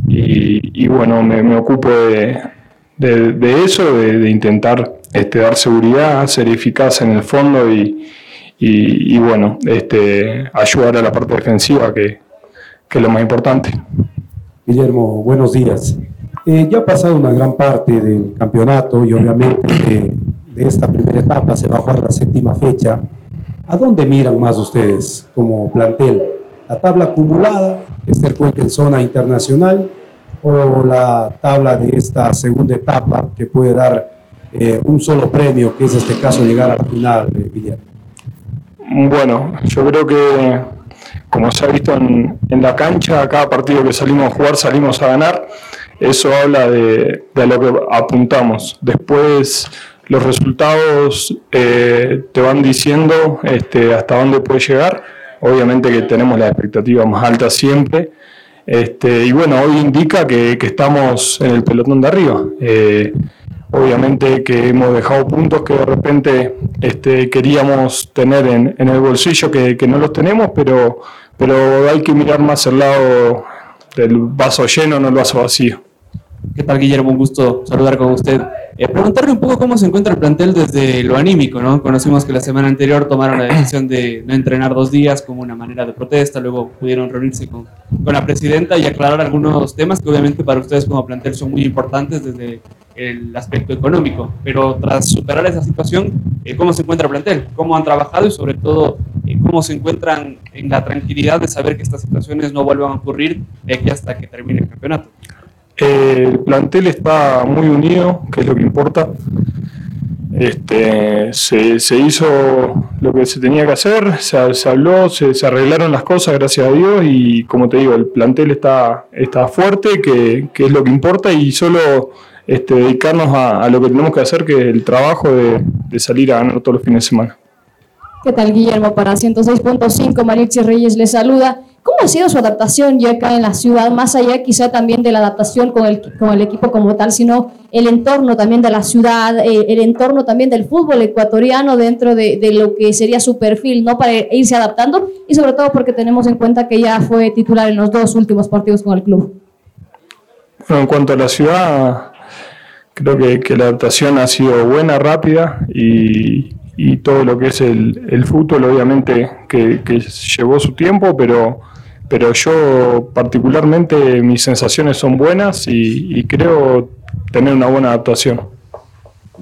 Y, bueno, me, ocupo de, eso, de, intentar este, dar seguridad, ser eficaz en el fondo y, bueno, este, ayudar a la parte defensiva, que, que es lo más importante. Guillermo, buenos días. Eh, ya ha pasado una gran parte del campeonato y obviamente de, esta primera etapa se va a la séptima fecha. ¿A dónde miran más ustedes como plantel? ¿La tabla acumulada, este encuentro en zona internacional, o la tabla de esta segunda etapa que puede dar eh, un solo premio, que es este caso llegar a la final, de Guillermo? Bueno, yo creo que como se ha visto en, en la cancha, cada partido que salimos a jugar salimos a ganar eso habla de, lo que apuntamos. Después los resultados eh, te van diciendo este, hasta dónde puedes llegar. Obviamente que tenemos la expectativa más alta siempre. Este, y bueno, hoy indica que, estamos en el pelotón de arriba. Eh, obviamente que hemos dejado puntos que de repente este, queríamos tener en, el bolsillo que, que, no los tenemos, pero, pero hay que mirar más el lado del vaso lleno, no el vaso vacío. ¿Qué tal, Guillermo? Un gusto saludar con usted. Eh, preguntarle un poco cómo se encuentra el plantel desde lo anímico, ¿no? Conocimos que la semana anterior tomaron la decisión de no entrenar dos días como una manera de protesta, luego pudieron reunirse con, con la presidenta y aclarar algunos temas que obviamente para ustedes como plantel son muy importantes desde el aspecto económico. Pero tras superar esa situación, eh, ¿cómo se encuentra el plantel? ¿Cómo han trabajado y sobre todo eh, cómo se encuentran en la tranquilidad de saber que estas situaciones no vuelvan a ocurrir de aquí hasta que termine el campeonato? El plantel está muy unido, que es lo que importa. Este, se, hizo lo que se tenía que hacer, se, habló, se, arreglaron las cosas, gracias a Dios, y como te digo, el plantel está, está fuerte, que, es lo que importa, y solo este, dedicarnos a, lo que tenemos que hacer, que es el trabajo de, de salir a ganar todos los fines de semana. ¿Qué tal, Guillermo? Para 106.5, Marixi Reyes le saluda. ¿Cómo ha sido su adaptación ya acá en la ciudad, más allá quizá también de la adaptación con el, con el equipo como tal, sino el entorno también de la ciudad, eh, el entorno también del fútbol ecuatoriano dentro de, lo que sería su perfil, ¿no? Para irse adaptando y sobre todo porque tenemos en cuenta que ya fue titular en los dos últimos partidos con el club. En cuanto a la ciudad, creo que, la adaptación ha sido buena, rápida y, todo lo que es el, fútbol, obviamente que llevó su tiempo, pero pero yo particularmente mis sensaciones son buenas y, creo tener una buena adaptación.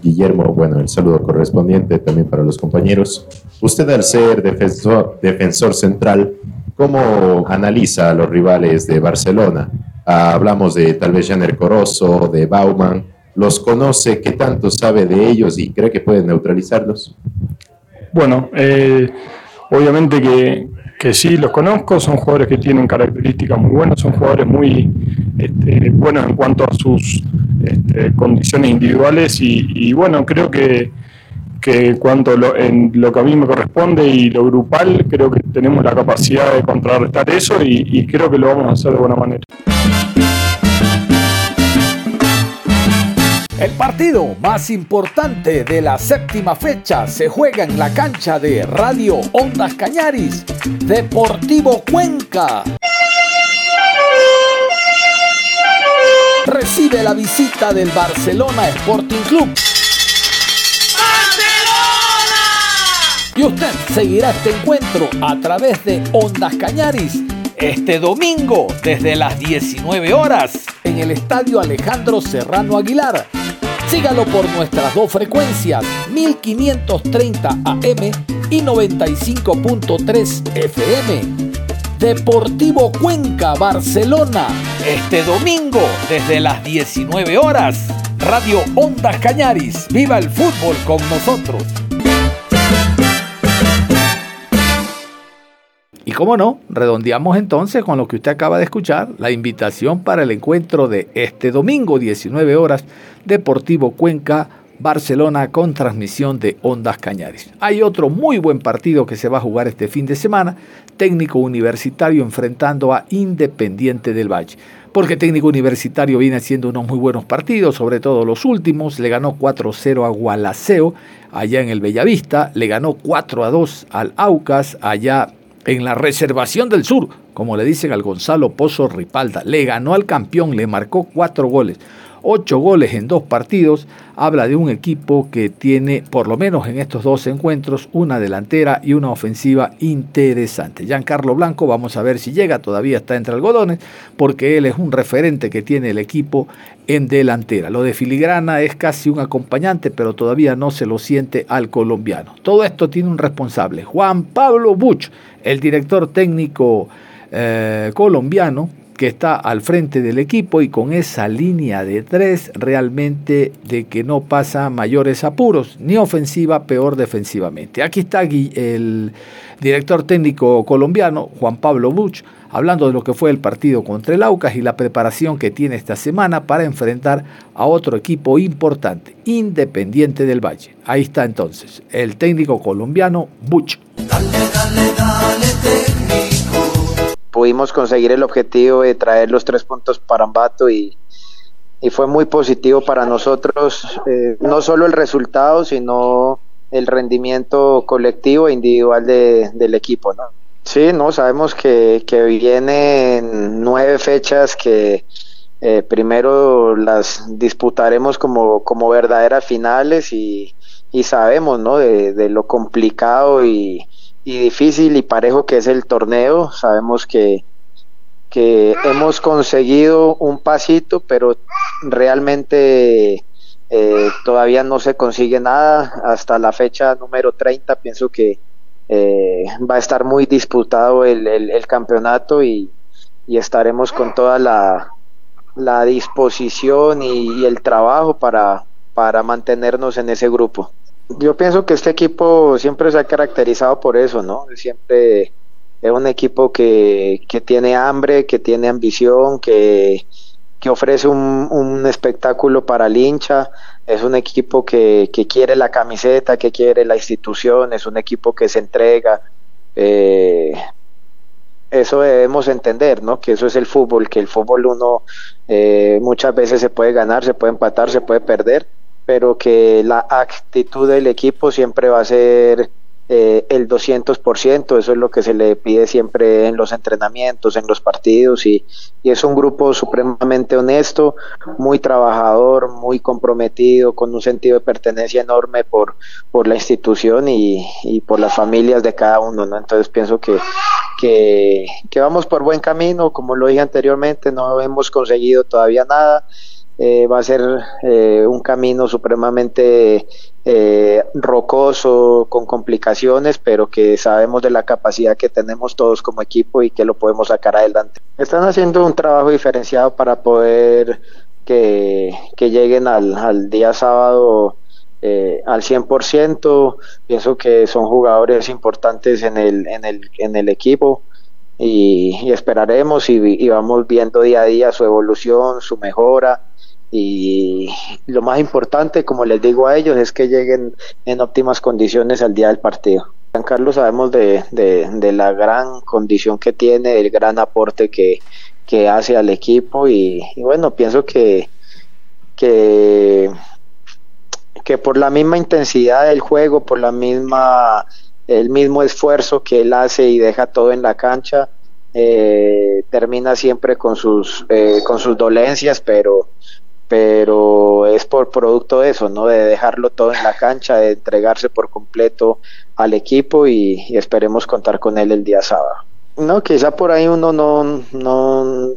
Guillermo, bueno, el saludo correspondiente también para los compañeros. Usted al ser defensor, defensor central, ¿cómo analiza a los rivales de Barcelona? Ah, hablamos de tal vez Janer Corozo, de Bauman. ¿Los conoce? ¿Qué tanto sabe de ellos y cree que puede neutralizarlos? Bueno, eh, obviamente que, que sí los conozco, son jugadores que tienen características muy buenas, son jugadores muy este, buenos en cuanto a sus este, condiciones individuales y, bueno, creo que, que cuanto lo, en lo que a mí me corresponde y lo grupal, creo que tenemos la capacidad de contrarrestar eso y creo que lo vamos a hacer de buena manera. El partido más importante de la séptima fecha se juega en la cancha de Radio Ondas Cañaris, Deportivo Cuenca. Recibe la visita del Barcelona Sporting Club. ¡Barcelona! Y usted seguirá este encuentro a través de Ondas Cañaris este domingo desde las 19 horas en el Estadio Alejandro Serrano Aguilar Sígalo por nuestras dos frecuencias, 1530 AM y 95.3 FM. Deportivo Cuenca, Barcelona, este domingo desde las 19 horas. Radio Ondas Cañaris, viva el fútbol con nosotros. Y como no, redondeamos entonces con lo que usted acaba de escuchar, la invitación para el encuentro de este domingo, 19 horas, Deportivo Cuenca, Barcelona con transmisión de Ondas Cañaris. Hay otro muy buen partido que se va a jugar este fin de semana, técnico universitario enfrentando a Independiente del Valle. porque técnico universitario viene haciendo unos muy buenos partidos, sobre todo los últimos. Le ganó 4-0 a Gualaceo, allá en el Bellavista. Le ganó 4-2 al Aucas, allá en la Reservación del Sur, como le dicen al Gonzalo Pozo Ripalda. Le ganó al campeón, le marcó cuatro goles ocho goles en dos partidos, habla de un equipo que tiene, por lo menos en estos dos encuentros, una delantera y una ofensiva interesante. Giancarlo Blanco, vamos a ver si llega, todavía está entre algodones, porque él es un referente que tiene el equipo en delantera. Lo de Filigrana es casi un acompañante, pero todavía no se lo siente al colombiano. Todo esto tiene un responsable, Juan Pablo Buch, el director técnico eh, colombiano, que está al frente del equipo y con esa línea de tres realmente de que no pasa mayores apuros, ni ofensiva, peor defensivamente. Aquí está el director técnico colombiano, Juan Pablo Buch, hablando de lo que fue el partido contra el Aucas y la preparación que tiene esta semana para enfrentar a otro equipo importante, Independiente del Valle. Ahí está entonces el técnico colombiano Buch. Pudimos conseguir el objetivo de traer los tres puntos para Ambato y, y fue muy positivo para nosotros, eh, no solo el resultado, sino el rendimiento colectivo e individual de, del equipo. Sí, no, sabemos que, que vienen nueve fechas que eh, primero las disputaremos como, como verdaderas finales y, y sabemos, ¿no? De lo complicado y, y difícil y parejo que es el torneo. Sabemos que, que hemos conseguido un pasito, pero realmente eh, todavía no se consigue nada. Hasta la fecha número 30 pienso que eh, va a estar muy disputado el, el, campeonato y, y, estaremos con toda la, la disposición y, y el trabajo para, para mantenernos en ese grupo. Yo pienso que este equipo siempre se ha caracterizado por eso, ¿no? Siempre es un equipo que, que tiene hambre, que tiene ambición, que, que ofrece un, un, espectáculo para el hincha, es un equipo que, que, quiere la camiseta, que quiere la institución, es un equipo que se entrega. Eh, eso debemos entender, ¿no? Que eso es el fútbol, que el fútbol uno eh, muchas veces se puede ganar, se puede empatar, se puede perder, pero que la actitud del equipo siempre va a ser eh, el 200%, eso es lo que se le pide siempre en los entrenamientos, en los partidos, y, es un grupo supremamente honesto, muy trabajador, muy comprometido, con un sentido de pertenencia enorme por, por la institución y, y por las familias de cada uno, ¿no? Entonces pienso que, que vamos por buen camino, como lo dije anteriormente, no hemos conseguido todavía nada, eh, va a ser eh, un camino supremamente eh, rocoso, con complicaciones, pero que sabemos de la capacidad que tenemos todos como equipo y que lo podemos sacar adelante. Están haciendo un trabajo diferenciado para poder que, que lleguen al, al, día sábado al 100%. Pienso que son jugadores importantes en el, en el, en el equipo. Y, esperaremos y vamos viendo día a día su evolución, su mejora, y lo más importante, como les digo a ellos, es que lleguen en óptimas condiciones al día del partido. San Carlos sabemos de, de, la gran condición que tiene, el gran aporte que, que hace al equipo y, bueno, pienso que, que, que por la misma intensidad del juego, por la misma el mismo esfuerzo que él hace y deja todo en la cancha, eh, termina siempre con sus, eh, con sus dolencias, pero, pero es por producto de eso, ¿no? De dejarlo todo en la cancha, de entregarse por completo al equipo y, esperemos contar con él el día sábado. No, quizá por ahí uno no, no,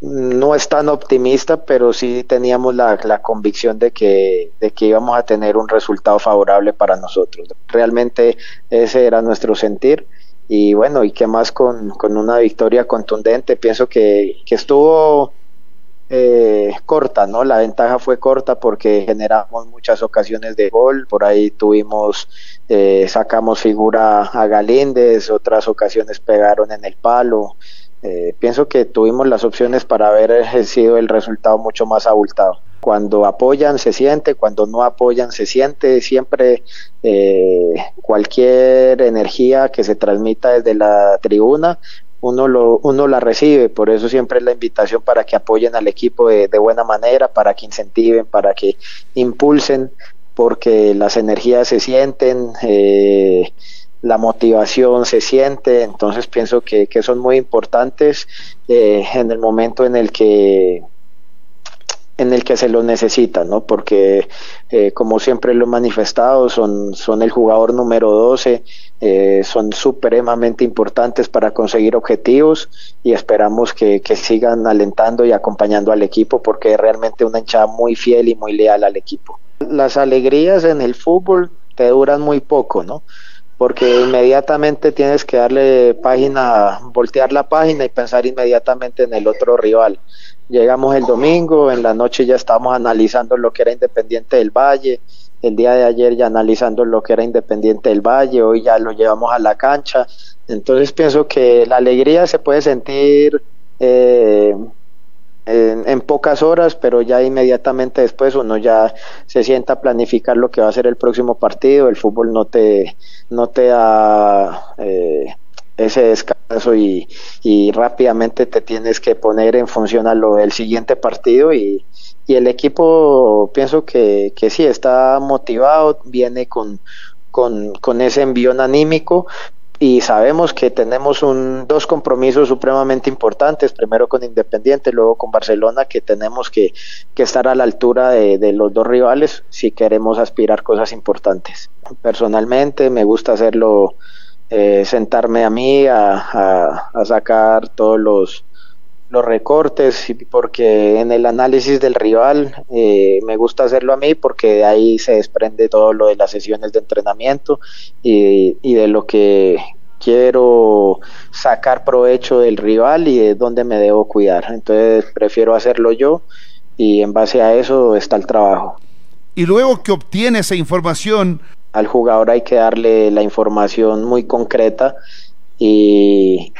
no es tan optimista, pero sí teníamos la, la convicción de que, de que íbamos a tener un resultado favorable para nosotros. Realmente ese era nuestro sentir y bueno, y qué más con, con una victoria contundente. Pienso que, que estuvo eh, corta, ¿no? La ventaja fue corta porque generamos muchas ocasiones de gol, por ahí tuvimos, eh, sacamos figura a Galíndez, otras ocasiones pegaron en el palo. Eh, pienso que tuvimos las opciones para haber sido el resultado mucho más abultado. Cuando apoyan se siente, cuando no apoyan se siente, siempre eh, cualquier energía que se transmita desde la tribuna uno, lo, uno la recibe, por eso siempre es la invitación para que apoyen al equipo de, buena manera, para que incentiven, para que impulsen, porque las energías se sienten, eh, la motivación se siente, entonces pienso que, son muy importantes eh, en el momento en el que en el que se lo necesita, ¿no? Porque eh, como siempre lo he manifestado, son, son el jugador número 12, eh, son supremamente importantes para conseguir objetivos y esperamos que, que, sigan alentando y acompañando al equipo porque es realmente una hinchada muy fiel y muy leal al equipo. Las alegrías en el fútbol te duran muy poco, ¿no? porque inmediatamente tienes que darle página, voltear la página y pensar inmediatamente en el otro rival. Llegamos el domingo, en la noche ya estábamos analizando lo que era Independiente del Valle, el día de ayer ya analizando lo que era Independiente del Valle, hoy ya lo llevamos a la cancha. Entonces pienso que la alegría se puede sentir eh, en, pocas horas, pero ya inmediatamente después uno ya se sienta a planificar lo que va a ser el próximo partido. El fútbol no te, no te da eh, ese descanso y, rápidamente te tienes que poner en función a lo del siguiente partido y, y el equipo pienso que, que sí está motivado, viene con, con, con ese envío anímico, y sabemos que tenemos un, dos compromisos supremamente importantes, primero con Independiente, luego con Barcelona, que tenemos que, que estar a la altura de, de, los dos rivales si queremos aspirar cosas importantes. Personalmente me gusta hacerlo, eh, sentarme a mí a, a, sacar todos los, los recortes porque en el análisis del rival eh, me gusta hacerlo a mí porque de ahí se desprende todo lo de las sesiones de entrenamiento y, y de lo que quiero sacar provecho del rival y de dónde me debo cuidar. Entonces prefiero hacerlo yo y en base a eso está el trabajo. Y luego que obtiene esa información... Al jugador hay que darle la información muy concreta y,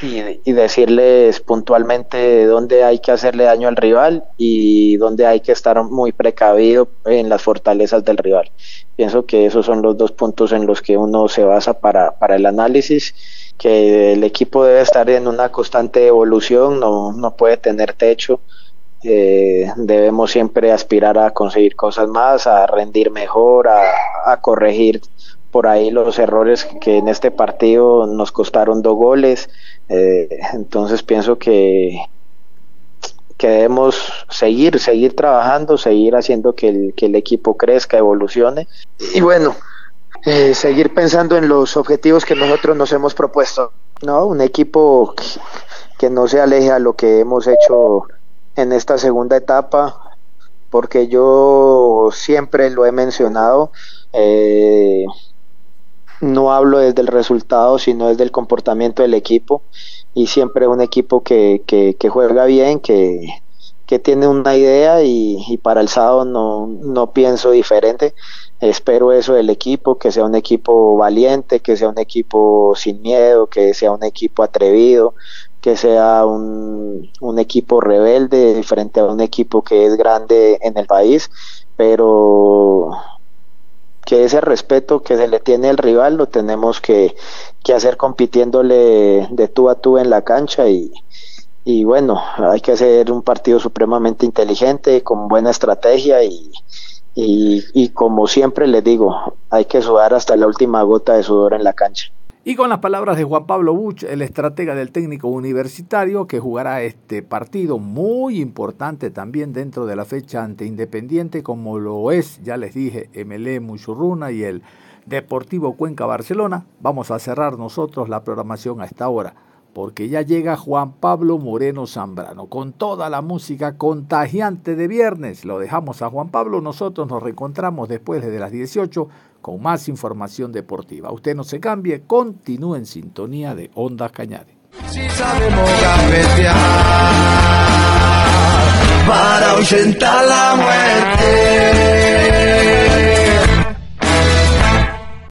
y, decirles puntualmente dónde hay que hacerle daño al rival y dónde hay que estar muy precavido en las fortalezas del rival. Pienso que esos son los dos puntos en los que uno se basa para, para el análisis que el equipo debe estar en una constante evolución, no, no puede tener techo. Eh, debemos siempre aspirar a conseguir cosas más, a rendir mejor, a, a corregir por ahí los errores que en este partido nos costaron dos goles. Eh, entonces pienso que, que debemos seguir, seguir trabajando, seguir haciendo que el, que el equipo crezca, evolucione. Y bueno, eh, seguir pensando en los objetivos que nosotros nos hemos propuesto. ¿no? Un equipo que, que no se aleje a lo que hemos hecho en esta segunda etapa, porque yo siempre lo he mencionado. Eh, no hablo desde el resultado, sino desde el comportamiento del equipo. Y siempre un equipo que, que, juega bien, que, que tiene una idea y, y, para el sábado no, no pienso diferente. Espero eso del equipo, que sea un equipo valiente, que sea un equipo sin miedo, que sea un equipo atrevido, que sea un, un equipo rebelde frente a un equipo que es grande en el país, pero que ese respeto que se le tiene al rival lo tenemos que, hacer compitiéndole de tú a tú en la cancha y, y bueno, hay que hacer un partido supremamente inteligente, con buena estrategia y, y, y como siempre les digo, hay que sudar hasta la última gota de sudor en la cancha. Y con las palabras de Juan Pablo Buch, el estratega del técnico universitario que jugará este partido muy importante también dentro de la fecha ante Independiente, como lo es, ya les dije, MLE Muchurruna y el Deportivo Cuenca Barcelona. Vamos a cerrar nosotros la programación a esta hora, porque ya llega Juan Pablo Moreno Zambrano con toda la música contagiante de viernes. Lo dejamos a Juan Pablo, nosotros nos reencontramos después de las 18 con más información deportiva. Usted no se cambie, continúe en sintonía de Ondas Cañade. Si sabemos para ahuyentar la muerte.